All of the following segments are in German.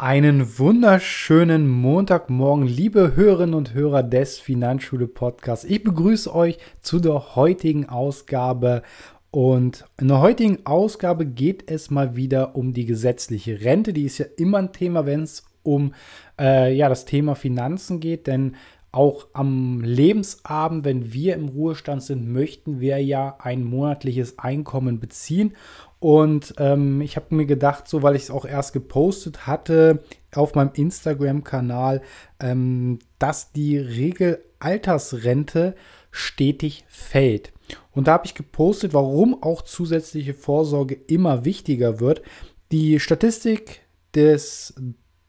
Einen wunderschönen Montagmorgen, liebe Hörerinnen und Hörer des Finanzschule Podcasts. Ich begrüße euch zu der heutigen Ausgabe. Und in der heutigen Ausgabe geht es mal wieder um die gesetzliche Rente. Die ist ja immer ein Thema, wenn es um äh, ja, das Thema Finanzen geht. Denn auch am Lebensabend, wenn wir im Ruhestand sind, möchten wir ja ein monatliches Einkommen beziehen. Und ähm, ich habe mir gedacht, so weil ich es auch erst gepostet hatte auf meinem Instagram-Kanal, ähm, dass die Regelaltersrente stetig fällt. Und da habe ich gepostet, warum auch zusätzliche Vorsorge immer wichtiger wird. Die Statistik des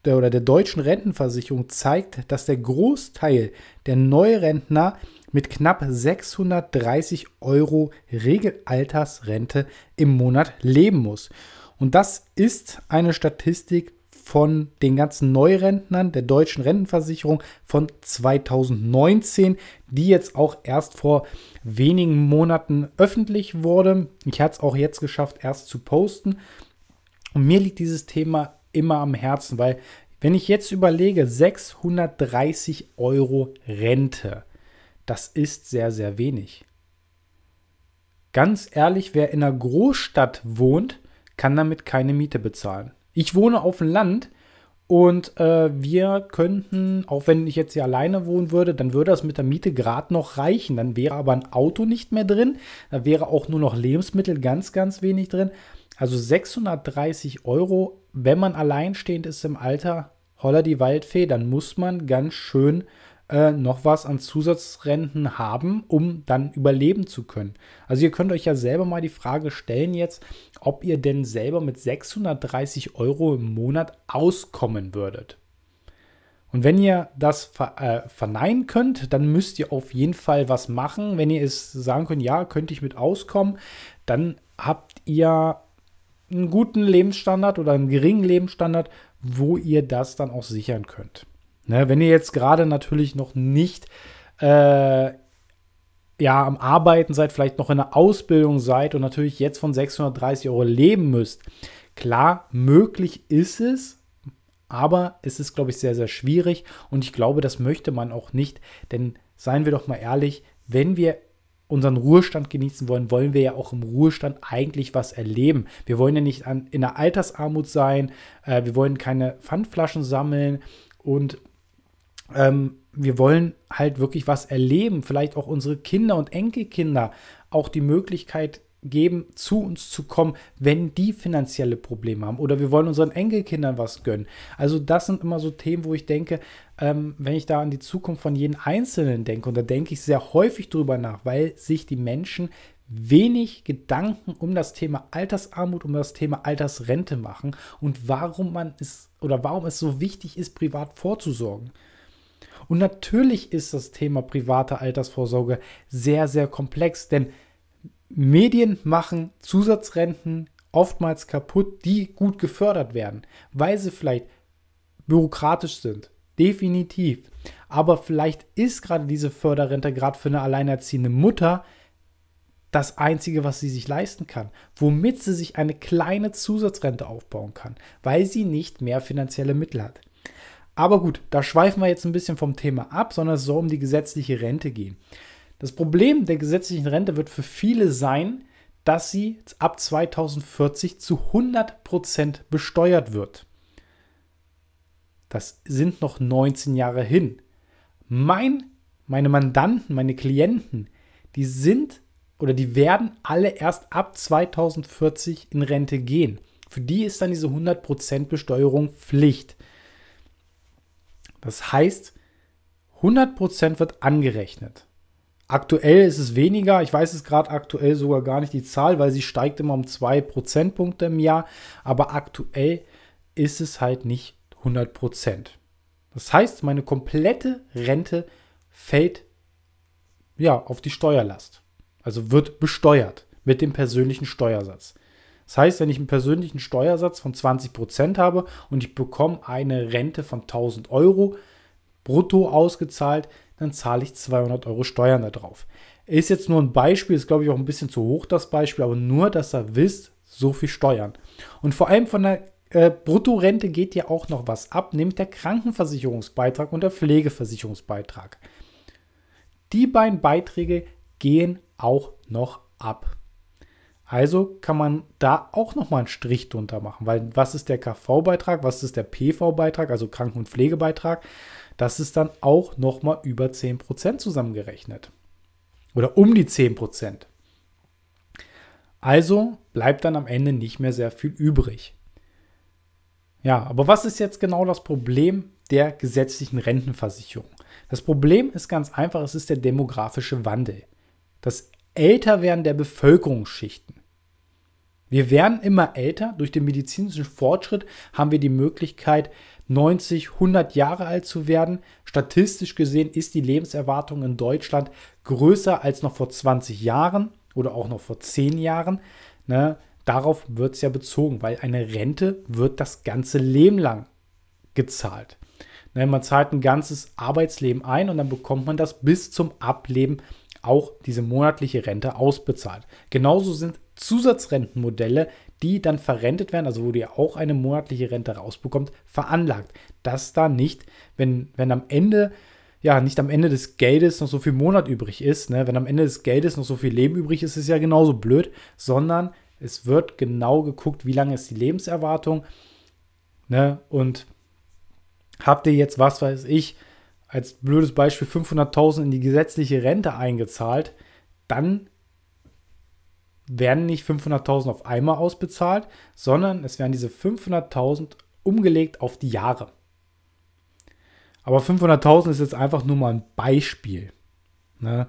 der, oder der deutschen Rentenversicherung zeigt, dass der Großteil der Neurentner mit knapp 630 Euro Regelaltersrente im Monat leben muss. Und das ist eine Statistik von den ganzen Neurentnern der deutschen Rentenversicherung von 2019, die jetzt auch erst vor wenigen Monaten öffentlich wurde. Ich hatte es auch jetzt geschafft, erst zu posten. Und mir liegt dieses Thema immer am Herzen, weil wenn ich jetzt überlege, 630 Euro Rente, das ist sehr, sehr wenig. Ganz ehrlich, wer in einer Großstadt wohnt, kann damit keine Miete bezahlen. Ich wohne auf dem Land und äh, wir könnten, auch wenn ich jetzt hier alleine wohnen würde, dann würde das mit der Miete gerade noch reichen. Dann wäre aber ein Auto nicht mehr drin. Da wäre auch nur noch Lebensmittel ganz, ganz wenig drin. Also 630 Euro, wenn man alleinstehend ist im Alter, holla die Waldfee, dann muss man ganz schön äh, noch was an Zusatzrenten haben, um dann überleben zu können. Also ihr könnt euch ja selber mal die Frage stellen jetzt, ob ihr denn selber mit 630 Euro im Monat auskommen würdet. Und wenn ihr das ver äh, verneinen könnt, dann müsst ihr auf jeden Fall was machen. Wenn ihr es sagen könnt, ja, könnte ich mit auskommen, dann habt ihr einen guten Lebensstandard oder einen geringen Lebensstandard, wo ihr das dann auch sichern könnt. Ne, wenn ihr jetzt gerade natürlich noch nicht äh, ja, am Arbeiten seid, vielleicht noch in der Ausbildung seid und natürlich jetzt von 630 Euro leben müsst, klar, möglich ist es, aber es ist, glaube ich, sehr, sehr schwierig und ich glaube, das möchte man auch nicht, denn seien wir doch mal ehrlich, wenn wir unseren Ruhestand genießen wollen, wollen wir ja auch im Ruhestand eigentlich was erleben. Wir wollen ja nicht an, in der Altersarmut sein, äh, wir wollen keine Pfandflaschen sammeln und ähm, wir wollen halt wirklich was erleben, vielleicht auch unsere Kinder und Enkelkinder auch die Möglichkeit geben, zu uns zu kommen, wenn die finanzielle Probleme haben. Oder wir wollen unseren Enkelkindern was gönnen. Also das sind immer so Themen, wo ich denke, ähm, wenn ich da an die Zukunft von jedem Einzelnen denke, und da denke ich sehr häufig drüber nach, weil sich die Menschen wenig Gedanken um das Thema Altersarmut, um das Thema Altersrente machen und warum man es oder warum es so wichtig ist, privat vorzusorgen. Und natürlich ist das Thema private Altersvorsorge sehr, sehr komplex, denn Medien machen Zusatzrenten oftmals kaputt, die gut gefördert werden, weil sie vielleicht bürokratisch sind. Definitiv. Aber vielleicht ist gerade diese Förderrente gerade für eine alleinerziehende Mutter das Einzige, was sie sich leisten kann, womit sie sich eine kleine Zusatzrente aufbauen kann, weil sie nicht mehr finanzielle Mittel hat. Aber gut, da schweifen wir jetzt ein bisschen vom Thema ab, sondern es soll um die gesetzliche Rente gehen. Das Problem der gesetzlichen Rente wird für viele sein, dass sie ab 2040 zu 100% besteuert wird. Das sind noch 19 Jahre hin. Mein, meine Mandanten, meine Klienten, die sind oder die werden alle erst ab 2040 in Rente gehen. Für die ist dann diese 100% Besteuerung Pflicht. Das heißt, 100% wird angerechnet. Aktuell ist es weniger. Ich weiß es gerade aktuell sogar gar nicht die Zahl, weil sie steigt immer um 2 Prozentpunkte im Jahr. Aber aktuell ist es halt nicht 100 Prozent. Das heißt, meine komplette Rente fällt ja auf die Steuerlast. Also wird besteuert mit dem persönlichen Steuersatz. Das heißt, wenn ich einen persönlichen Steuersatz von 20% habe und ich bekomme eine Rente von 1000 Euro brutto ausgezahlt, dann zahle ich 200 Euro Steuern darauf. Ist jetzt nur ein Beispiel, ist glaube ich auch ein bisschen zu hoch das Beispiel, aber nur, dass ihr wisst, so viel Steuern. Und vor allem von der äh, Bruttorente geht ja auch noch was ab, nämlich der Krankenversicherungsbeitrag und der Pflegeversicherungsbeitrag. Die beiden Beiträge gehen auch noch ab. Also kann man da auch nochmal einen Strich drunter machen, weil was ist der KV-Beitrag, was ist der PV-Beitrag, also Kranken- und Pflegebeitrag, das ist dann auch nochmal über 10% zusammengerechnet. Oder um die 10%. Also bleibt dann am Ende nicht mehr sehr viel übrig. Ja, aber was ist jetzt genau das Problem der gesetzlichen Rentenversicherung? Das Problem ist ganz einfach, es ist der demografische Wandel. Das Älterwerden der Bevölkerungsschichten. Wir werden immer älter. Durch den medizinischen Fortschritt haben wir die Möglichkeit, 90, 100 Jahre alt zu werden. Statistisch gesehen ist die Lebenserwartung in Deutschland größer als noch vor 20 Jahren oder auch noch vor 10 Jahren. Ne? Darauf wird es ja bezogen, weil eine Rente wird das ganze Leben lang gezahlt. Ne? Man zahlt ein ganzes Arbeitsleben ein und dann bekommt man das bis zum Ableben auch diese monatliche Rente ausbezahlt. Genauso sind Zusatzrentenmodelle, die dann verrentet werden, also wo ihr auch eine monatliche Rente rausbekommt, veranlagt. Dass da nicht, wenn, wenn am Ende, ja, nicht am Ende des Geldes noch so viel Monat übrig ist, ne, wenn am Ende des Geldes noch so viel Leben übrig ist, ist es ja genauso blöd, sondern es wird genau geguckt, wie lange ist die Lebenserwartung, ne, und habt ihr jetzt, was weiß ich, als blödes Beispiel 500.000 in die gesetzliche Rente eingezahlt, dann werden nicht 500.000 auf einmal ausbezahlt, sondern es werden diese 500.000 umgelegt auf die Jahre. Aber 500.000 ist jetzt einfach nur mal ein Beispiel. Ne?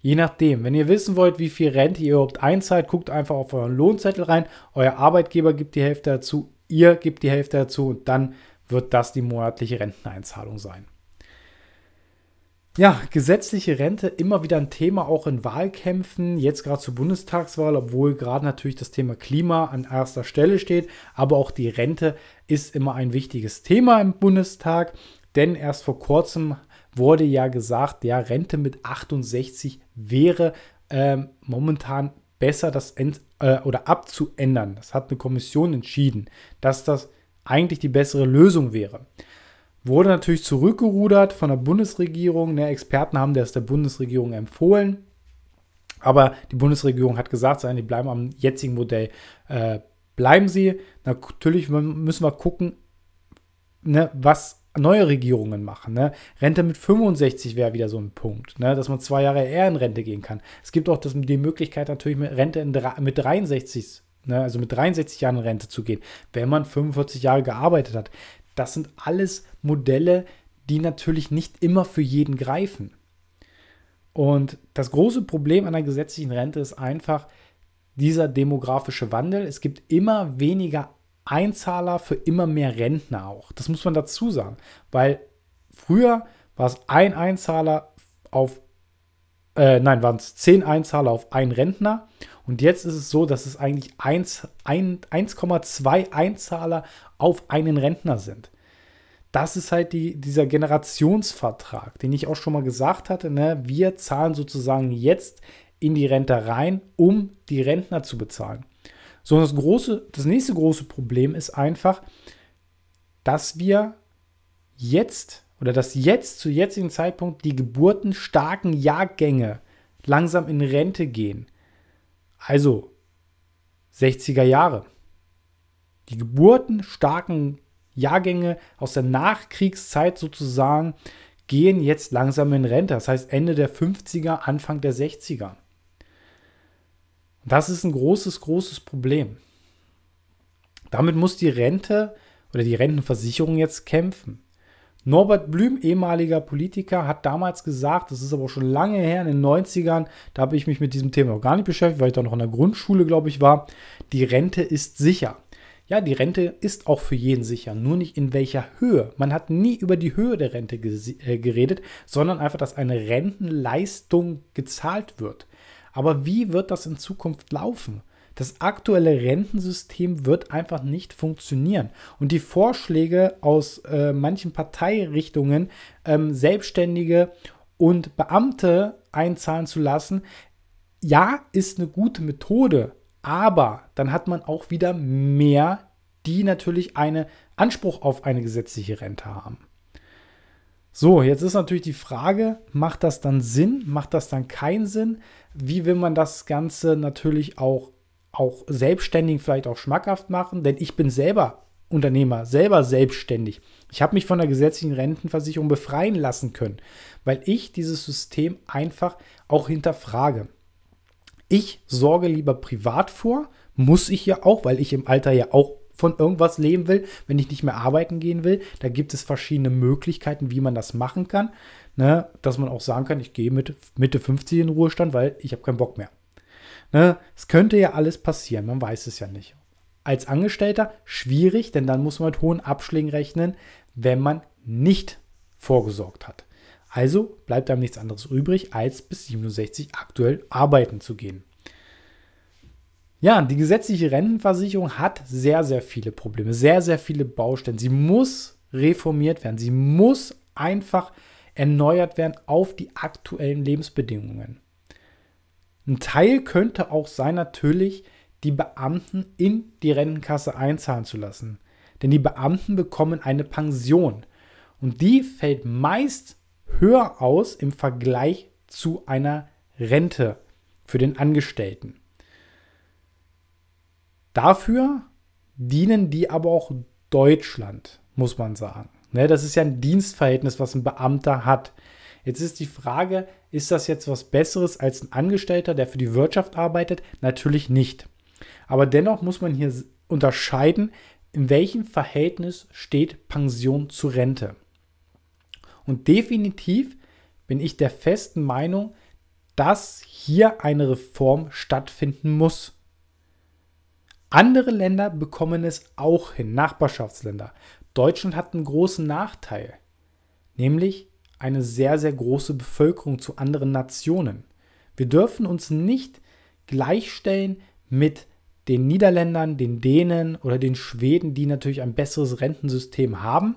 Je nachdem, wenn ihr wissen wollt, wie viel Rente ihr überhaupt einzahlt, guckt einfach auf euren Lohnzettel rein. Euer Arbeitgeber gibt die Hälfte dazu, ihr gebt die Hälfte dazu und dann wird das die monatliche Renteneinzahlung sein. Ja, gesetzliche Rente immer wieder ein Thema auch in Wahlkämpfen, jetzt gerade zur Bundestagswahl, obwohl gerade natürlich das Thema Klima an erster Stelle steht, aber auch die Rente ist immer ein wichtiges Thema im Bundestag, denn erst vor kurzem wurde ja gesagt, ja, Rente mit 68 wäre äh, momentan besser das End, äh, oder abzuändern. Das hat eine Kommission entschieden, dass das eigentlich die bessere Lösung wäre. Wurde natürlich zurückgerudert von der Bundesregierung. Ne, Experten haben das der Bundesregierung empfohlen. Aber die Bundesregierung hat gesagt, die bleiben am jetzigen Modell. Äh, bleiben sie. Natürlich müssen wir gucken, ne, was neue Regierungen machen. Ne? Rente mit 65 wäre wieder so ein Punkt, ne? dass man zwei Jahre eher in Rente gehen kann. Es gibt auch das, die Möglichkeit natürlich mit Rente mit 63, ne? also mit 63 Jahren in Rente zu gehen, wenn man 45 Jahre gearbeitet hat das sind alles Modelle, die natürlich nicht immer für jeden greifen. Und das große Problem an der gesetzlichen Rente ist einfach dieser demografische Wandel. Es gibt immer weniger Einzahler für immer mehr Rentner auch. Das muss man dazu sagen, weil früher war es ein Einzahler auf, äh, nein, waren es zehn Einzahler auf einen Rentner und jetzt ist es so, dass es eigentlich 1,2 Einzahler auf einen Rentner sind. Das ist halt die, dieser Generationsvertrag, den ich auch schon mal gesagt hatte. Ne? Wir zahlen sozusagen jetzt in die Rente rein, um die Rentner zu bezahlen. So, das, große, das nächste große Problem ist einfach, dass wir jetzt oder dass jetzt zu jetzigen Zeitpunkt die geburtenstarken Jahrgänge langsam in Rente gehen. Also 60er Jahre. Die geburtenstarken Jahrgänge aus der Nachkriegszeit sozusagen gehen jetzt langsam in Rente. Das heißt Ende der 50er, Anfang der 60er. Das ist ein großes, großes Problem. Damit muss die Rente oder die Rentenversicherung jetzt kämpfen. Norbert Blüm, ehemaliger Politiker, hat damals gesagt, das ist aber schon lange her, in den 90ern, da habe ich mich mit diesem Thema noch gar nicht beschäftigt, weil ich da noch in der Grundschule, glaube ich, war, die Rente ist sicher. Ja, die Rente ist auch für jeden sicher, nur nicht in welcher Höhe. Man hat nie über die Höhe der Rente äh, geredet, sondern einfach, dass eine Rentenleistung gezahlt wird. Aber wie wird das in Zukunft laufen? Das aktuelle Rentensystem wird einfach nicht funktionieren. Und die Vorschläge aus äh, manchen Parteirichtungen, ähm, Selbstständige und Beamte einzahlen zu lassen, ja, ist eine gute Methode, aber dann hat man auch wieder mehr die natürlich einen Anspruch auf eine gesetzliche Rente haben. So, jetzt ist natürlich die Frage, macht das dann Sinn? Macht das dann keinen Sinn? Wie will man das Ganze natürlich auch, auch selbstständig vielleicht auch schmackhaft machen? Denn ich bin selber Unternehmer, selber selbstständig. Ich habe mich von der gesetzlichen Rentenversicherung befreien lassen können, weil ich dieses System einfach auch hinterfrage. Ich sorge lieber privat vor, muss ich ja auch, weil ich im Alter ja auch von irgendwas leben will, wenn ich nicht mehr arbeiten gehen will. Da gibt es verschiedene Möglichkeiten, wie man das machen kann. Ne? Dass man auch sagen kann, ich gehe mit Mitte 50 in Ruhestand, weil ich habe keinen Bock mehr. Ne? Es könnte ja alles passieren, man weiß es ja nicht. Als Angestellter schwierig, denn dann muss man mit hohen Abschlägen rechnen, wenn man nicht vorgesorgt hat. Also bleibt einem nichts anderes übrig, als bis 67 aktuell arbeiten zu gehen. Ja, die gesetzliche Rentenversicherung hat sehr, sehr viele Probleme, sehr, sehr viele Baustellen. Sie muss reformiert werden. Sie muss einfach erneuert werden auf die aktuellen Lebensbedingungen. Ein Teil könnte auch sein, natürlich die Beamten in die Rentenkasse einzahlen zu lassen. Denn die Beamten bekommen eine Pension. Und die fällt meist höher aus im Vergleich zu einer Rente für den Angestellten. Dafür dienen die aber auch Deutschland, muss man sagen. Ne, das ist ja ein Dienstverhältnis, was ein Beamter hat. Jetzt ist die Frage, ist das jetzt was Besseres als ein Angestellter, der für die Wirtschaft arbeitet? Natürlich nicht. Aber dennoch muss man hier unterscheiden, in welchem Verhältnis steht Pension zu Rente. Und definitiv bin ich der festen Meinung, dass hier eine Reform stattfinden muss. Andere Länder bekommen es auch hin, Nachbarschaftsländer. Deutschland hat einen großen Nachteil, nämlich eine sehr, sehr große Bevölkerung zu anderen Nationen. Wir dürfen uns nicht gleichstellen mit den Niederländern, den Dänen oder den Schweden, die natürlich ein besseres Rentensystem haben.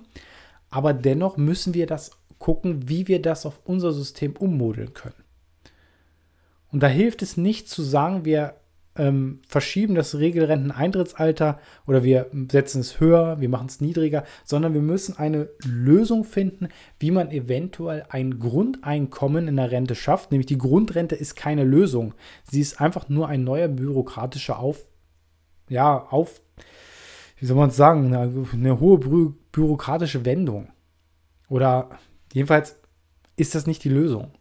Aber dennoch müssen wir das gucken, wie wir das auf unser System ummodeln können. Und da hilft es nicht zu sagen, wir ähm, verschieben das Regelrenteneintrittsalter oder wir setzen es höher, wir machen es niedriger, sondern wir müssen eine Lösung finden, wie man eventuell ein Grundeinkommen in der Rente schafft. Nämlich die Grundrente ist keine Lösung. Sie ist einfach nur ein neuer bürokratischer Auf, ja, auf, wie soll man es sagen, eine, eine hohe bü bürokratische Wendung. Oder jedenfalls ist das nicht die Lösung.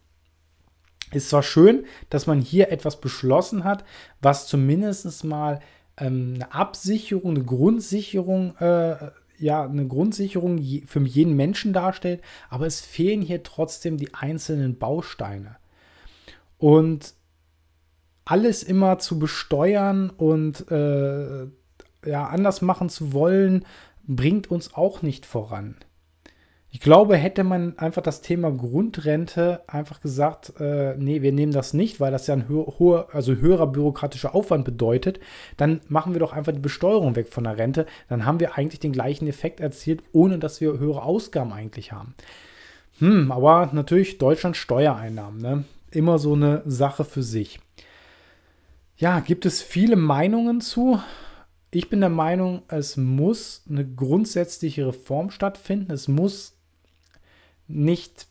Ist zwar schön, dass man hier etwas beschlossen hat, was zumindest mal ähm, eine Absicherung, eine Grundsicherung, äh, ja, eine Grundsicherung für jeden Menschen darstellt, aber es fehlen hier trotzdem die einzelnen Bausteine. Und alles immer zu besteuern und äh, ja, anders machen zu wollen, bringt uns auch nicht voran. Ich glaube, hätte man einfach das Thema Grundrente einfach gesagt, äh, nee, wir nehmen das nicht, weil das ja ein hoher, also höherer bürokratischer Aufwand bedeutet, dann machen wir doch einfach die Besteuerung weg von der Rente. Dann haben wir eigentlich den gleichen Effekt erzielt, ohne dass wir höhere Ausgaben eigentlich haben. Hm, aber natürlich Deutschland Steuereinnahmen, ne? Immer so eine Sache für sich. Ja, gibt es viele Meinungen zu. Ich bin der Meinung, es muss eine grundsätzliche Reform stattfinden. Es muss nicht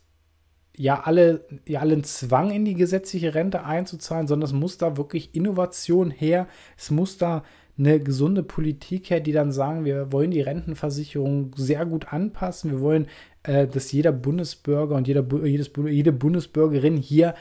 ja alle ja allen Zwang in die gesetzliche Rente einzuzahlen, sondern es muss da wirklich Innovation her. Es muss da eine gesunde Politik her, die dann sagen, wir wollen die Rentenversicherung sehr gut anpassen. Wir wollen, äh, dass jeder Bundesbürger und jeder, jedes, jede Bundesbürgerin hier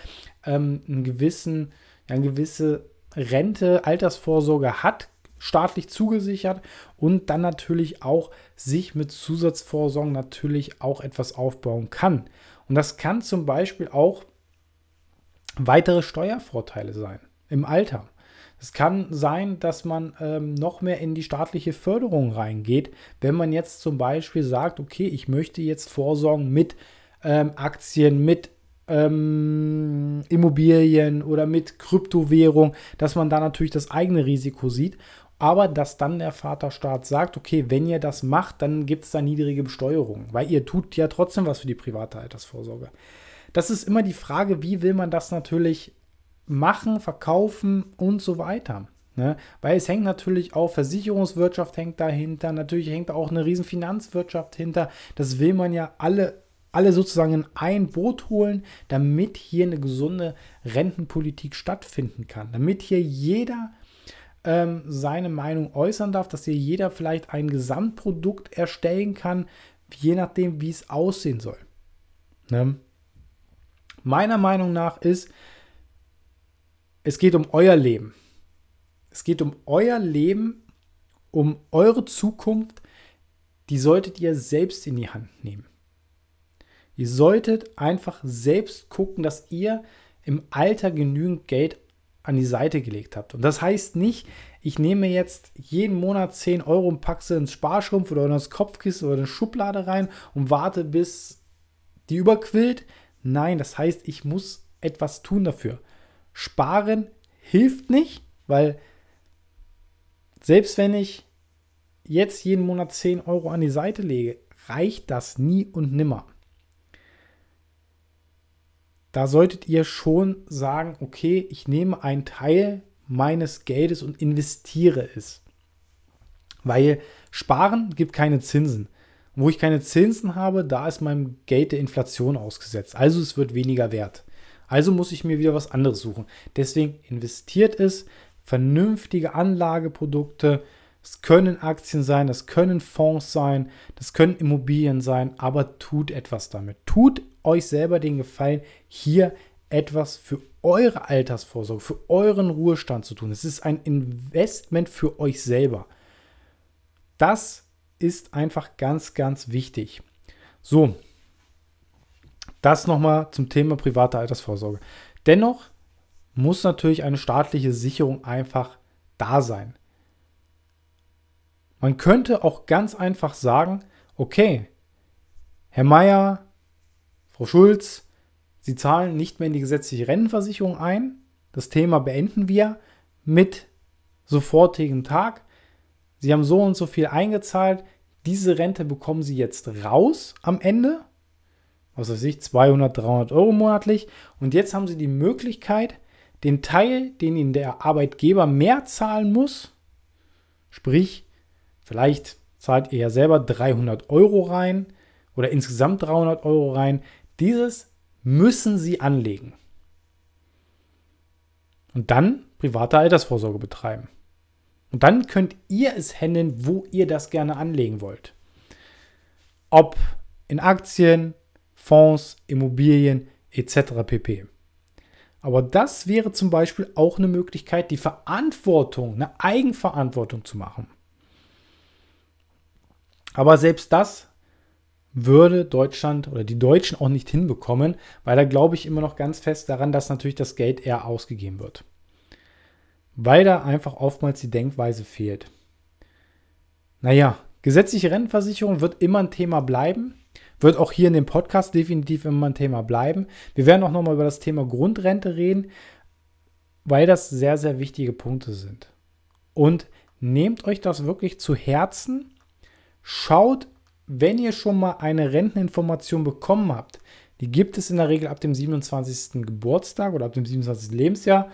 ähm, einen gewissen, ja, eine gewisse Rente, Altersvorsorge hat, staatlich zugesichert und dann natürlich auch sich mit Zusatzvorsorgen natürlich auch etwas aufbauen kann. Und das kann zum Beispiel auch weitere Steuervorteile sein im Alter. Es kann sein, dass man ähm, noch mehr in die staatliche Förderung reingeht, wenn man jetzt zum Beispiel sagt, okay, ich möchte jetzt vorsorgen mit ähm, Aktien, mit ähm, Immobilien oder mit Kryptowährung, dass man da natürlich das eigene Risiko sieht. Aber dass dann der Vaterstaat sagt, okay, wenn ihr das macht, dann gibt es da niedrige Besteuerung, weil ihr tut ja trotzdem was für die private Altersvorsorge. Das ist immer die Frage, wie will man das natürlich machen, verkaufen und so weiter. Ne? Weil es hängt natürlich auch, Versicherungswirtschaft hängt dahinter, natürlich hängt auch eine riesen Finanzwirtschaft hinter. Das will man ja alle, alle sozusagen in ein Boot holen, damit hier eine gesunde Rentenpolitik stattfinden kann. Damit hier jeder ähm, seine Meinung äußern darf, dass hier jeder vielleicht ein Gesamtprodukt erstellen kann, je nachdem, wie es aussehen soll. Ne? Meiner Meinung nach ist, es geht um euer Leben. Es geht um euer Leben, um eure Zukunft. Die solltet ihr selbst in die Hand nehmen. Ihr solltet einfach selbst gucken, dass ihr im Alter genügend Geld an die Seite gelegt habt. Und das heißt nicht, ich nehme jetzt jeden Monat 10 Euro und packe sie ins Sparschrumpf oder in das Kopfkissen oder in eine Schublade rein und warte, bis die überquillt. Nein, das heißt, ich muss etwas tun dafür. Sparen hilft nicht, weil selbst wenn ich jetzt jeden Monat 10 Euro an die Seite lege, reicht das nie und nimmer. Da solltet ihr schon sagen, okay, ich nehme einen Teil meines Geldes und investiere es. Weil Sparen gibt keine Zinsen. wo ich keine Zinsen habe, da ist meinem Geld der Inflation ausgesetzt. Also es wird weniger wert. Also muss ich mir wieder was anderes suchen. Deswegen investiert es, vernünftige Anlageprodukte. Es können Aktien sein, das können Fonds sein, das können Immobilien sein, aber tut etwas damit. Tut euch selber den Gefallen, hier etwas für eure Altersvorsorge, für euren Ruhestand zu tun. Es ist ein Investment für euch selber. Das ist einfach ganz, ganz wichtig. So, das nochmal zum Thema private Altersvorsorge. Dennoch muss natürlich eine staatliche Sicherung einfach da sein. Man könnte auch ganz einfach sagen, okay, Herr Meier, Frau Schulz, Sie zahlen nicht mehr in die gesetzliche Rentenversicherung ein. Das Thema beenden wir mit sofortigem Tag. Sie haben so und so viel eingezahlt. Diese Rente bekommen Sie jetzt raus am Ende was weiß ich, 200, 300 Euro monatlich. Und jetzt haben sie die Möglichkeit, den Teil, den ihnen der Arbeitgeber mehr zahlen muss, sprich, vielleicht zahlt ihr ja selber 300 Euro rein oder insgesamt 300 Euro rein, dieses müssen sie anlegen. Und dann private Altersvorsorge betreiben. Und dann könnt ihr es handeln, wo ihr das gerne anlegen wollt. Ob in Aktien, Fonds, Immobilien etc. pp. Aber das wäre zum Beispiel auch eine Möglichkeit, die Verantwortung, eine Eigenverantwortung zu machen. Aber selbst das würde Deutschland oder die Deutschen auch nicht hinbekommen, weil da glaube ich immer noch ganz fest daran, dass natürlich das Geld eher ausgegeben wird. Weil da einfach oftmals die Denkweise fehlt. Naja, gesetzliche Rentenversicherung wird immer ein Thema bleiben. Wird auch hier in dem Podcast definitiv immer ein Thema bleiben. Wir werden auch nochmal über das Thema Grundrente reden, weil das sehr, sehr wichtige Punkte sind. Und nehmt euch das wirklich zu Herzen. Schaut, wenn ihr schon mal eine Renteninformation bekommen habt, die gibt es in der Regel ab dem 27. Geburtstag oder ab dem 27. Lebensjahr,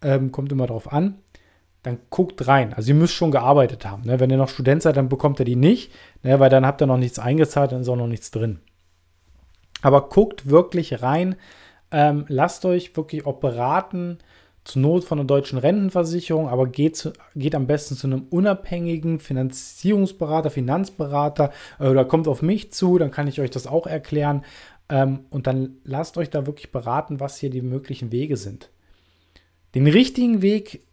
ähm, kommt immer darauf an dann guckt rein. Also ihr müsst schon gearbeitet haben. Ne? Wenn ihr noch Student seid, dann bekommt ihr die nicht, ne? weil dann habt ihr noch nichts eingezahlt, dann ist auch noch nichts drin. Aber guckt wirklich rein. Ähm, lasst euch wirklich auch beraten, zur Not von der deutschen Rentenversicherung, aber geht, zu, geht am besten zu einem unabhängigen Finanzierungsberater, Finanzberater äh, oder kommt auf mich zu, dann kann ich euch das auch erklären. Ähm, und dann lasst euch da wirklich beraten, was hier die möglichen Wege sind. Den richtigen Weg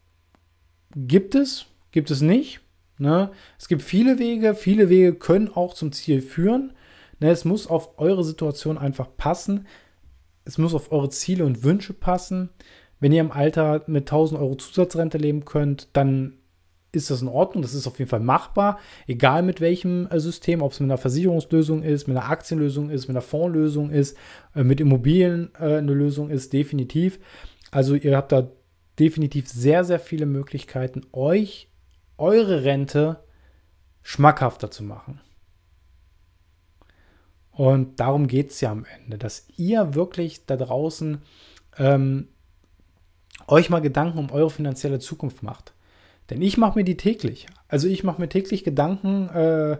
gibt es, gibt es nicht. Ne? Es gibt viele Wege, viele Wege können auch zum Ziel führen. Ne? Es muss auf eure Situation einfach passen. Es muss auf eure Ziele und Wünsche passen. Wenn ihr im Alter mit 1000 Euro Zusatzrente leben könnt, dann ist das in Ordnung. Das ist auf jeden Fall machbar, egal mit welchem äh, System, ob es mit einer Versicherungslösung ist, mit einer Aktienlösung ist, mit einer Fondslösung ist, äh, mit Immobilien äh, eine Lösung ist, definitiv. Also ihr habt da definitiv sehr, sehr viele Möglichkeiten, euch eure Rente schmackhafter zu machen. Und darum geht es ja am Ende, dass ihr wirklich da draußen ähm, euch mal Gedanken um eure finanzielle Zukunft macht. Denn ich mache mir die täglich. Also ich mache mir täglich Gedanken äh,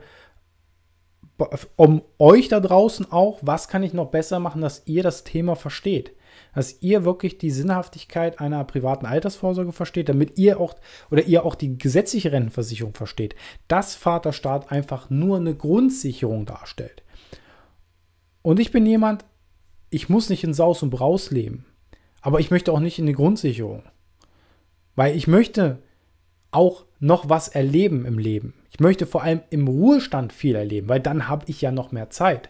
um euch da draußen auch, was kann ich noch besser machen, dass ihr das Thema versteht. Dass ihr wirklich die Sinnhaftigkeit einer privaten Altersvorsorge versteht, damit ihr auch oder ihr auch die gesetzliche Rentenversicherung versteht. Dass Vaterstaat einfach nur eine Grundsicherung darstellt. Und ich bin jemand, ich muss nicht in Saus und Braus leben. Aber ich möchte auch nicht in die Grundsicherung. Weil ich möchte auch noch was erleben im Leben. Ich möchte vor allem im Ruhestand viel erleben, weil dann habe ich ja noch mehr Zeit.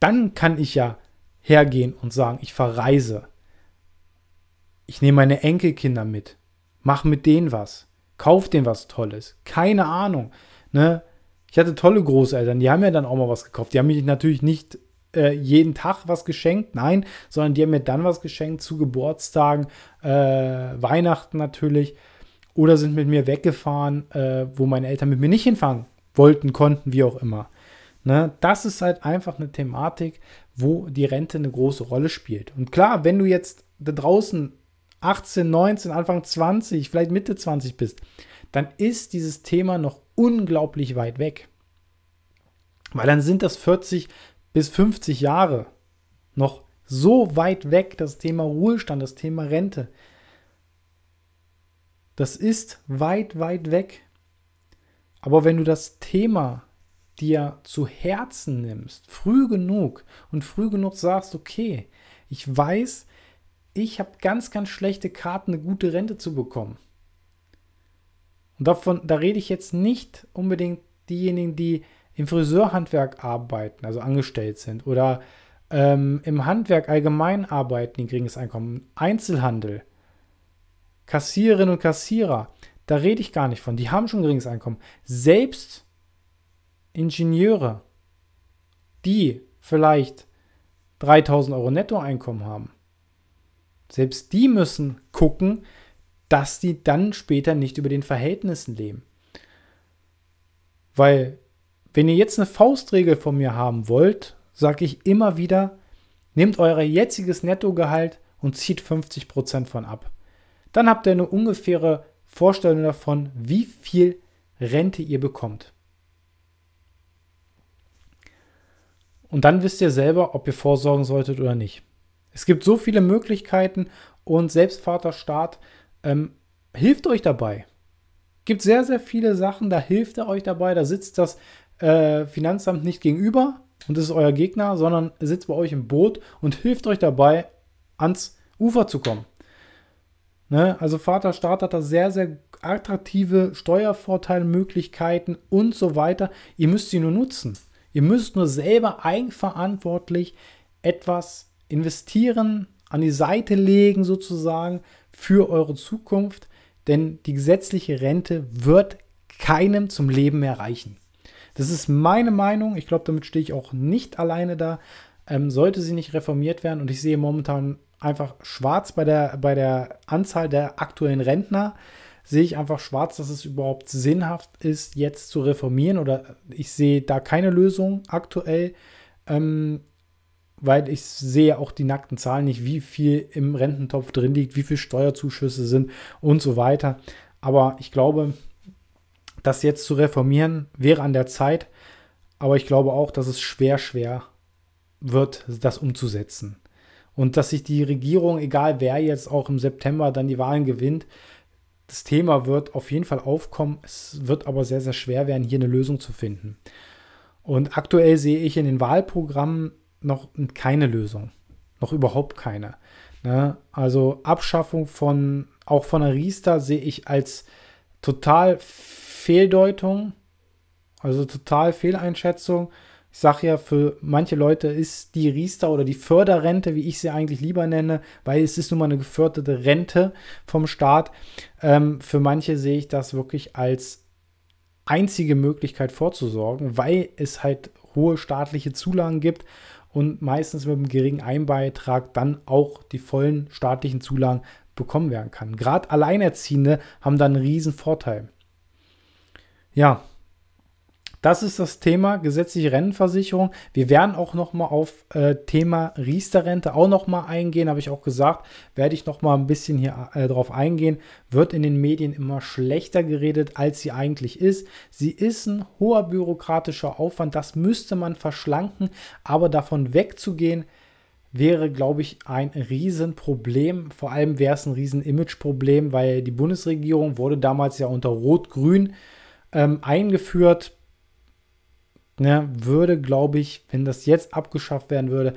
Dann kann ich ja hergehen und sagen, ich verreise. Ich nehme meine Enkelkinder mit, mache mit denen was, kauf denen was Tolles. Keine Ahnung. Ne? Ich hatte tolle Großeltern, die haben mir dann auch mal was gekauft. Die haben mich natürlich nicht äh, jeden Tag was geschenkt, nein, sondern die haben mir dann was geschenkt zu Geburtstagen, äh, Weihnachten natürlich oder sind mit mir weggefahren, äh, wo meine Eltern mit mir nicht hinfahren wollten, konnten, wie auch immer. Ne? Das ist halt einfach eine Thematik, wo die Rente eine große Rolle spielt. Und klar, wenn du jetzt da draußen 18, 19, Anfang 20, vielleicht Mitte 20 bist, dann ist dieses Thema noch unglaublich weit weg. Weil dann sind das 40 bis 50 Jahre noch so weit weg, das Thema Ruhestand, das Thema Rente. Das ist weit, weit weg. Aber wenn du das Thema dir zu Herzen nimmst, früh genug und früh genug sagst, okay, ich weiß, ich habe ganz, ganz schlechte Karten, eine gute Rente zu bekommen. Und davon, da rede ich jetzt nicht unbedingt diejenigen, die im Friseurhandwerk arbeiten, also angestellt sind, oder ähm, im Handwerk allgemein arbeiten, ein geringes Einkommen, Einzelhandel, Kassiererinnen und Kassierer, da rede ich gar nicht von. Die haben schon geringes Einkommen. Selbst Ingenieure, die vielleicht 3000 Euro Nettoeinkommen haben, selbst die müssen gucken, dass die dann später nicht über den Verhältnissen leben. Weil, wenn ihr jetzt eine Faustregel von mir haben wollt, sage ich immer wieder, nehmt euer jetziges Nettogehalt und zieht 50% von ab dann habt ihr eine ungefähre Vorstellung davon, wie viel Rente ihr bekommt. Und dann wisst ihr selber, ob ihr vorsorgen solltet oder nicht. Es gibt so viele Möglichkeiten und Selbstvaterstaat ähm, hilft euch dabei. Es Gibt sehr, sehr viele Sachen, da hilft er euch dabei. Da sitzt das äh, Finanzamt nicht gegenüber und ist euer Gegner, sondern sitzt bei euch im Boot und hilft euch dabei, ans Ufer zu kommen. Ne? Also Vaterstaat hat da sehr, sehr attraktive Steuervorteilmöglichkeiten und so weiter. Ihr müsst sie nur nutzen. Ihr müsst nur selber eigenverantwortlich etwas investieren, an die Seite legen sozusagen für eure Zukunft, denn die gesetzliche Rente wird keinem zum Leben mehr reichen. Das ist meine Meinung. Ich glaube, damit stehe ich auch nicht alleine da. Ähm, sollte sie nicht reformiert werden und ich sehe momentan einfach schwarz bei der, bei der Anzahl der aktuellen Rentner. Sehe ich einfach schwarz, dass es überhaupt sinnhaft ist, jetzt zu reformieren oder ich sehe da keine Lösung aktuell, ähm, weil ich sehe auch die nackten Zahlen nicht, wie viel im Rententopf drin liegt, wie viel Steuerzuschüsse sind und so weiter. Aber ich glaube, das jetzt zu reformieren wäre an der Zeit. Aber ich glaube auch, dass es schwer, schwer wird, das umzusetzen. Und dass sich die Regierung, egal wer jetzt auch im September dann die Wahlen gewinnt, das Thema wird auf jeden Fall aufkommen. Es wird aber sehr, sehr schwer werden, hier eine Lösung zu finden. Und aktuell sehe ich in den Wahlprogrammen noch keine Lösung. Noch überhaupt keine. Ne? Also Abschaffung von, auch von der Riester sehe ich als total Fehldeutung, also total Fehleinschätzung. Ich sage ja, für manche Leute ist die Riester oder die Förderrente, wie ich sie eigentlich lieber nenne, weil es ist nun mal eine geförderte Rente vom Staat. Ähm, für manche sehe ich das wirklich als einzige Möglichkeit vorzusorgen, weil es halt hohe staatliche Zulagen gibt und meistens mit einem geringen Einbeitrag dann auch die vollen staatlichen Zulagen bekommen werden kann. Gerade Alleinerziehende haben da einen riesen Vorteil. Ja, Das ist das Thema gesetzliche Rentenversicherung. Wir werden auch noch mal auf äh, Thema Riester-Rente auch noch mal eingehen, habe ich auch gesagt, werde ich noch mal ein bisschen hier äh, drauf eingehen. Wird in den Medien immer schlechter geredet, als sie eigentlich ist. Sie ist ein hoher bürokratischer Aufwand, das müsste man verschlanken, aber davon wegzugehen, wäre, glaube ich, ein Riesenproblem. Vor allem wäre es ein Riesen-Image-Problem, weil die Bundesregierung wurde damals ja unter Rot-Grün ähm, eingeführt ne, würde, glaube ich, wenn das jetzt abgeschafft werden würde,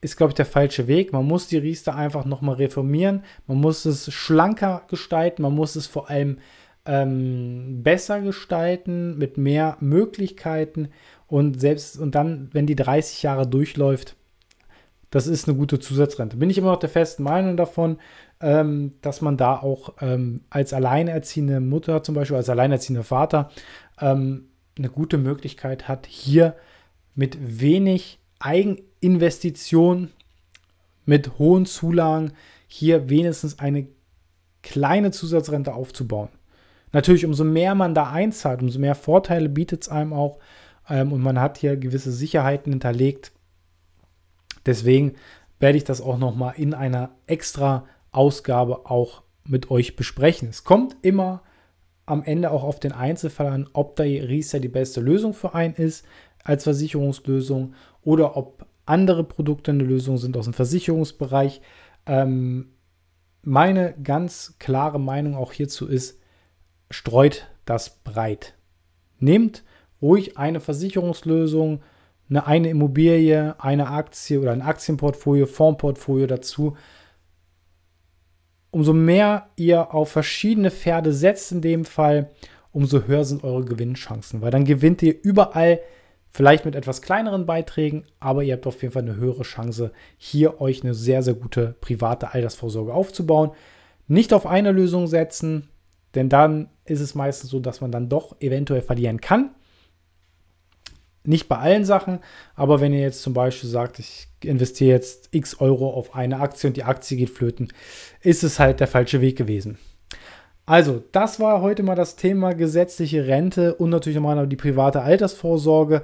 ist, glaube ich, der falsche Weg. Man muss die Riester einfach nochmal reformieren. Man muss es schlanker gestalten. Man muss es vor allem ähm, besser gestalten, mit mehr Möglichkeiten. Und selbst, und dann, wenn die 30 Jahre durchläuft, das ist eine gute Zusatzrente. Bin ich immer noch der festen Meinung davon, ähm, dass man da auch ähm, als alleinerziehende Mutter, zum Beispiel als alleinerziehender Vater, ähm, eine gute Möglichkeit hat, hier mit wenig Eigeninvestition, mit hohen Zulagen, hier wenigstens eine kleine Zusatzrente aufzubauen. Natürlich, umso mehr man da einzahlt, umso mehr Vorteile bietet es einem auch ähm, und man hat hier gewisse Sicherheiten hinterlegt. Deswegen werde ich das auch nochmal in einer extra Ausgabe auch mit euch besprechen. Es kommt immer am Ende auch auf den Einzelfall an, ob der Riester die beste Lösung für einen ist als Versicherungslösung oder ob andere Produkte eine Lösung sind aus dem Versicherungsbereich. Ähm, meine ganz klare Meinung auch hierzu ist, streut das breit. Nehmt ruhig eine Versicherungslösung, eine, eine Immobilie, eine Aktie oder ein Aktienportfolio, Fondsportfolio dazu umso mehr ihr auf verschiedene Pferde setzt in dem Fall, umso höher sind eure Gewinnchancen, weil dann gewinnt ihr überall vielleicht mit etwas kleineren Beiträgen, aber ihr habt auf jeden Fall eine höhere Chance, hier euch eine sehr, sehr gute private Altersvorsorge aufzubauen. Nicht auf eine Lösung setzen, denn dann ist es meistens so, dass man dann doch eventuell verlieren kann. Nicht bei allen Sachen, aber wenn ihr jetzt zum Beispiel sagt, ich investiere jetzt x Euro auf eine Aktie und die Aktie geht flöten, ist es halt der falsche Weg gewesen. Also, das war heute mal das Thema gesetzliche Rente und natürlich nochmal die private Altersvorsorge.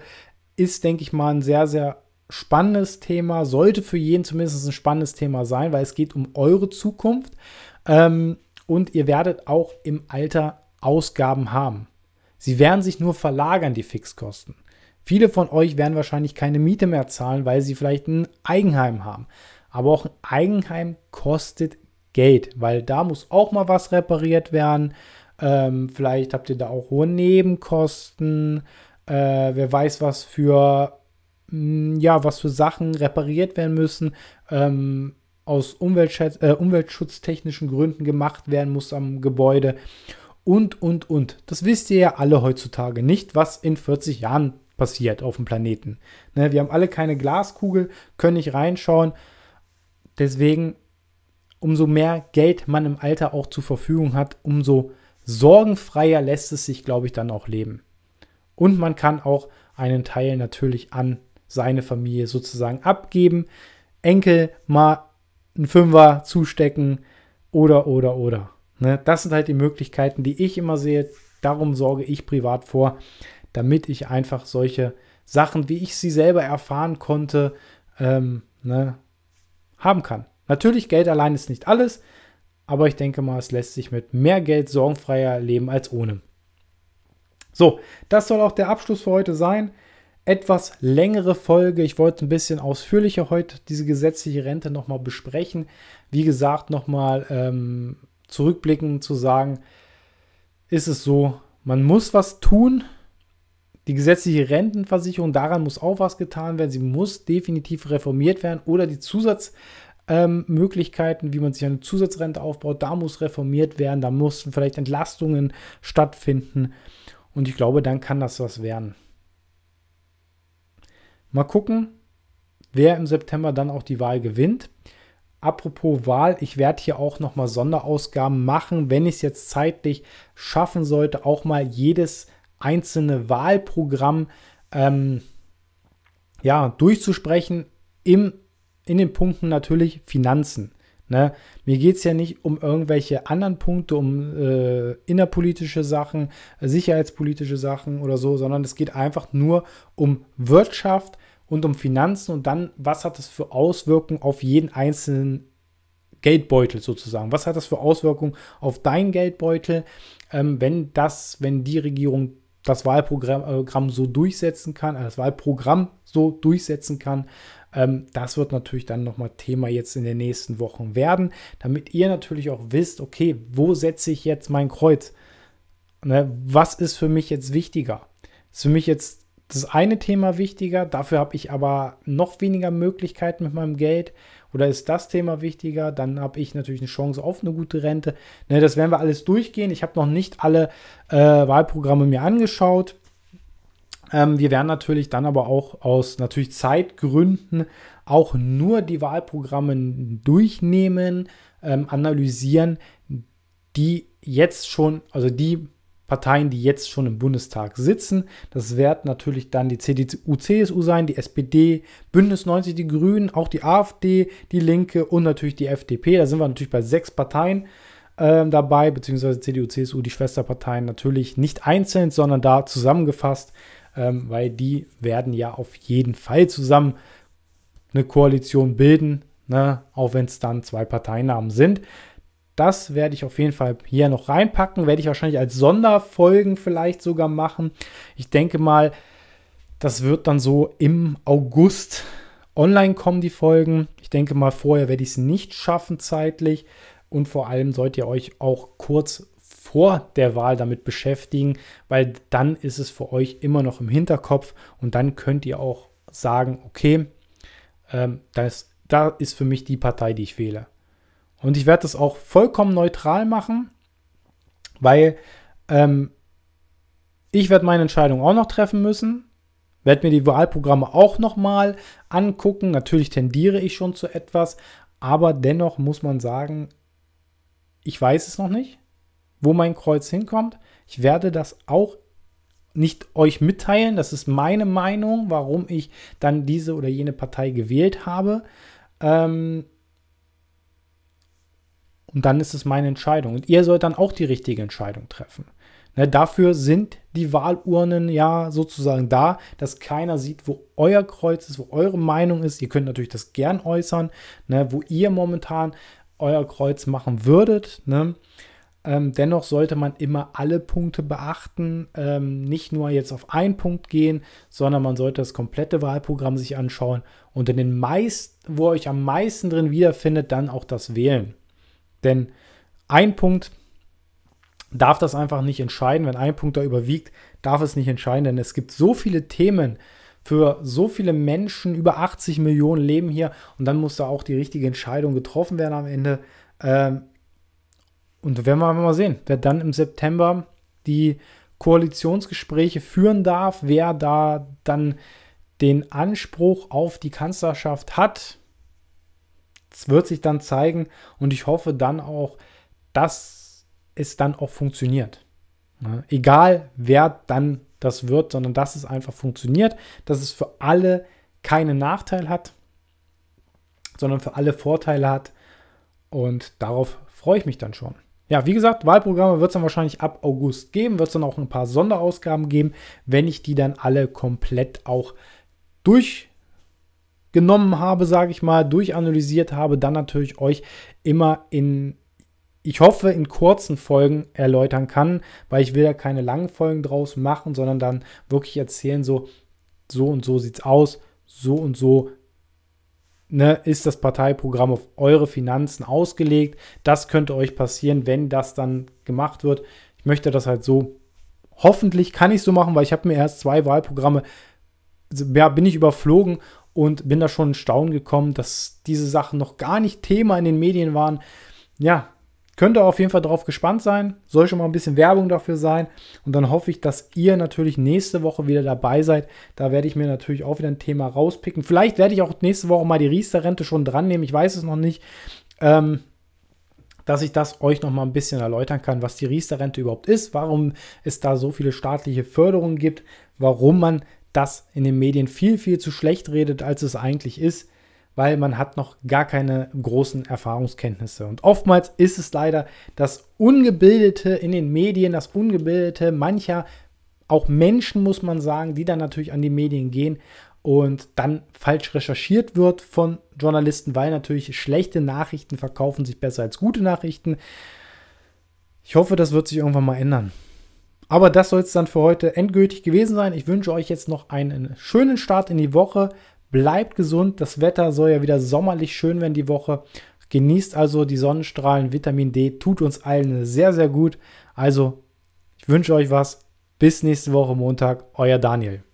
Ist, denke ich mal, ein sehr, sehr spannendes Thema. Sollte für jeden zumindest ein spannendes Thema sein, weil es geht um eure Zukunft. Ähm, und ihr werdet auch im Alter Ausgaben haben. Sie werden sich nur verlagern, die Fixkosten. Viele von euch werden wahrscheinlich keine Miete mehr zahlen, weil sie vielleicht ein Eigenheim haben. Aber auch ein Eigenheim kostet Geld, weil da muss auch mal was repariert werden. Ähm, vielleicht habt ihr da auch hohe Nebenkosten. Äh, wer weiß, was für mh, hm, ja, was für Sachen repariert werden müssen. Ähm, aus Umweltschutz, äh, umweltschutztechnischen Gründen gemacht werden muss am Gebäude und, und, und. Das wisst ihr ja alle heutzutage nicht, was in 40 Jahren passiert auf dem Planeten. Ne, wir haben alle keine Glaskugel, können nicht reinschauen. Deswegen, umso mehr Geld man im Alter auch zur Verfügung hat, umso sorgenfreier lässt es sich, glaube ich, dann auch leben. Und man kann auch einen Teil natürlich an seine Familie sozusagen abgeben. Enkel mal einen Fünfer zustecken oder, oder, oder. Ne? Das sind halt die Möglichkeiten, die ich immer sehe. Darum sorge ich privat vor, damit ich einfach solche Sachen, wie ich sie selber erfahren konnte, ähm, ne, haben kann. Natürlich, Geld allein ist nicht alles, aber ich denke mal, es lässt sich mit mehr Geld sorgenfreier leben als ohne. So, das soll auch der Abschluss für heute sein. Etwas längere Folge. Ich wollte ein bisschen ausführlicher heute diese gesetzliche Rente nochmal besprechen. Wie gesagt, nochmal ähm, zurückblicken zu sagen, ist es so, man muss was tun, die gesetzliche Rentenversicherung, daran muss auch was getan werden. Sie muss definitiv reformiert werden oder die Zusatzmöglichkeiten, ähm, wie man sich eine Zusatzrente aufbaut, da muss reformiert werden. Da mussten vielleicht Entlastungen stattfinden. Und ich glaube, dann kann das was werden. Mal gucken, wer im September dann auch die Wahl gewinnt. Apropos Wahl, ich werde hier auch nochmal Sonderausgaben machen, wenn ich es jetzt zeitlich schaffen sollte, auch mal jedes einzelne Wahlprogramm ähm, ja, durchzusprechen, im, in den Punkten natürlich Finanzen. Ne? Mir geht es ja nicht um irgendwelche anderen Punkte, um äh, innerpolitische Sachen, sicherheitspolitische Sachen oder so, sondern es geht einfach nur um Wirtschaft und um Finanzen und dann, was hat das für Auswirkungen auf jeden einzelnen Geldbeutel sozusagen? Was hat das für Auswirkungen auf deinen Geldbeutel, ähm, wenn das, wenn die Regierung das Wahlprogramm äh, so durchsetzen kann, äh, das Wahlprogramm so durchsetzen kann, das wird natürlich dann nochmal Thema jetzt in den nächsten Wochen werden, damit ihr natürlich auch wisst, okay, wo setze ich jetzt mein Kreuz? Ne, was ist für mich jetzt wichtiger? Ist für mich jetzt das eine Thema wichtiger, dafür habe ich aber noch weniger Möglichkeiten mit meinem Geld. Oder ist das Thema wichtiger? Dann habe ich natürlich eine Chance auf eine gute Rente. Ne, das werden wir alles durchgehen. Ich habe noch nicht alle äh, Wahlprogramme mir angeschaut. Ähm, wir werden natürlich dann aber auch aus natürlich Zeitgründen auch nur die Wahlprogramme durchnehmen, ähm, analysieren, die jetzt schon, also die Parteien, die jetzt schon im Bundestag sitzen. Das wird natürlich dann die CDU, CSU sein, die SPD, Bündnis 90, die Grünen, auch die AfD, die Linke und natürlich die FDP. Da sind wir natürlich bei sechs Parteien äh, dabei, beziehungsweise CDU, CSU, die Schwesterparteien natürlich nicht einzeln, sondern da zusammengefasst ähm, weil die werden ja auf jeden Fall zusammen eine Koalition bilden, ne? auch wenn es dann zwei Parteinamen sind. Das werde ich auf jeden Fall hier noch reinpacken, werde ich wahrscheinlich als Sonderfolgen vielleicht sogar machen. Ich denke mal, das wird dann so im August online kommen, die Folgen. Ich denke mal, vorher werde ich es nicht schaffen zeitlich. Und vor allem sollt ihr euch auch kurz vor der Wahl damit beschäftigen, weil dann ist es für euch immer noch im Hinterkopf und dann könnt ihr auch sagen, okay, ähm, das, da ist für mich die Partei, die ich wähle. Und ich werde das auch vollkommen neutral machen, weil ähm, ich werde meine Entscheidung auch noch treffen müssen, werde mir die Wahlprogramme auch nochmal angucken. Natürlich tendiere ich schon zu etwas, aber dennoch muss man sagen, ich weiß es noch nicht wo mein Kreuz hinkommt. Ich werde das auch nicht euch mitteilen. Das ist meine Meinung, warum ich dann diese oder jene Partei gewählt habe. Ähm und dann ist es meine Entscheidung. Und ihr sollt dann auch die richtige Entscheidung treffen. Ne, dafür sind die Wahlurnen ja sozusagen da, dass keiner sieht, wo euer Kreuz ist, wo eure Meinung ist. Ihr könnt natürlich das gern äußern, ne, wo ihr momentan euer Kreuz machen würdet. Ne? Ähm, dennoch sollte man immer alle Punkte beachten, ähm, nicht nur jetzt auf einen Punkt gehen, sondern man sollte das komplette Wahlprogramm sich anschauen und in den meisten, wo euch am meisten drin wiederfindet, dann auch das wählen. Denn ein Punkt darf das einfach nicht entscheiden. Wenn ein Punkt da überwiegt, darf es nicht entscheiden, denn es gibt so viele Themen für so viele Menschen, über 80 Millionen leben hier und dann muss da auch die richtige Entscheidung getroffen werden am Ende. Ähm, und werden wir mal sehen, wer dann im September die Koalitionsgespräche führen darf, wer da dann den Anspruch auf die Kanzlerschaft hat. Das wird sich dann zeigen und ich hoffe dann auch, dass es dann auch funktioniert. Ja, egal wer dann das wird, sondern dass es einfach funktioniert, dass es für alle keinen Nachteil hat, sondern für alle Vorteile hat. Und darauf freue ich mich dann schon. Ja, wie gesagt, Wahlprogramme wird es dann wahrscheinlich ab August geben, wird es dann auch ein paar Sonderausgaben geben, wenn ich die dann alle komplett auch durchgenommen habe, sage ich mal, durchanalysiert habe, dann natürlich euch immer in, ich hoffe, in kurzen Folgen erläutern kann, weil ich will da keine langen Folgen draus machen, sondern dann wirklich erzählen, so, so und so sieht es aus, so und so ne, ist das Parteiprogramm auf eure Finanzen ausgelegt. Das könnte euch passieren, wenn das dann gemacht wird. Ich möchte das halt so, hoffentlich kann ich so machen, weil ich habe mir erst zwei Wahlprogramme, ja, bin ich überflogen und bin da schon in Staunen gekommen, dass diese Sachen noch gar nicht Thema in den Medien waren. Ja, Könnt ihr auf jeden Fall drauf gespannt sein. Soll schon mal ein bisschen Werbung dafür sein. Und dann hoffe ich, dass ihr natürlich nächste Woche wieder dabei seid. Da werde ich mir natürlich auch wieder ein Thema rauspicken. Vielleicht werde ich auch nächste Woche mal die Riester-Rente schon dran nehmen. Ich weiß es noch nicht. Ähm, dass ich das euch noch mal ein bisschen erläutern kann, was die Riester-Rente überhaupt ist, warum es da so viele staatliche Förderungen gibt, warum man das in den Medien viel, viel zu schlecht redet, als es eigentlich ist weil man hat noch gar keine großen Erfahrungskenntnisse. Und oftmals ist es leider das Ungebildete in den Medien, das Ungebildete mancher, auch Menschen muss man sagen, die dann natürlich an die Medien gehen und dann falsch recherchiert wird von Journalisten, weil natürlich schlechte Nachrichten verkaufen sich besser als gute Nachrichten. Ich hoffe, das wird sich irgendwann mal ändern. Aber das soll es dann für heute endgültig gewesen sein. Ich wünsche euch jetzt noch einen schönen Start in die Woche. Bleibt gesund. Das Wetter soll ja wieder sommerlich schön werden die Woche. Genießt also die Sonnenstrahlen. Vitamin D tut uns allen sehr, sehr gut. Also, ich wünsche euch was. Bis nächste Woche Montag. Euer Daniel.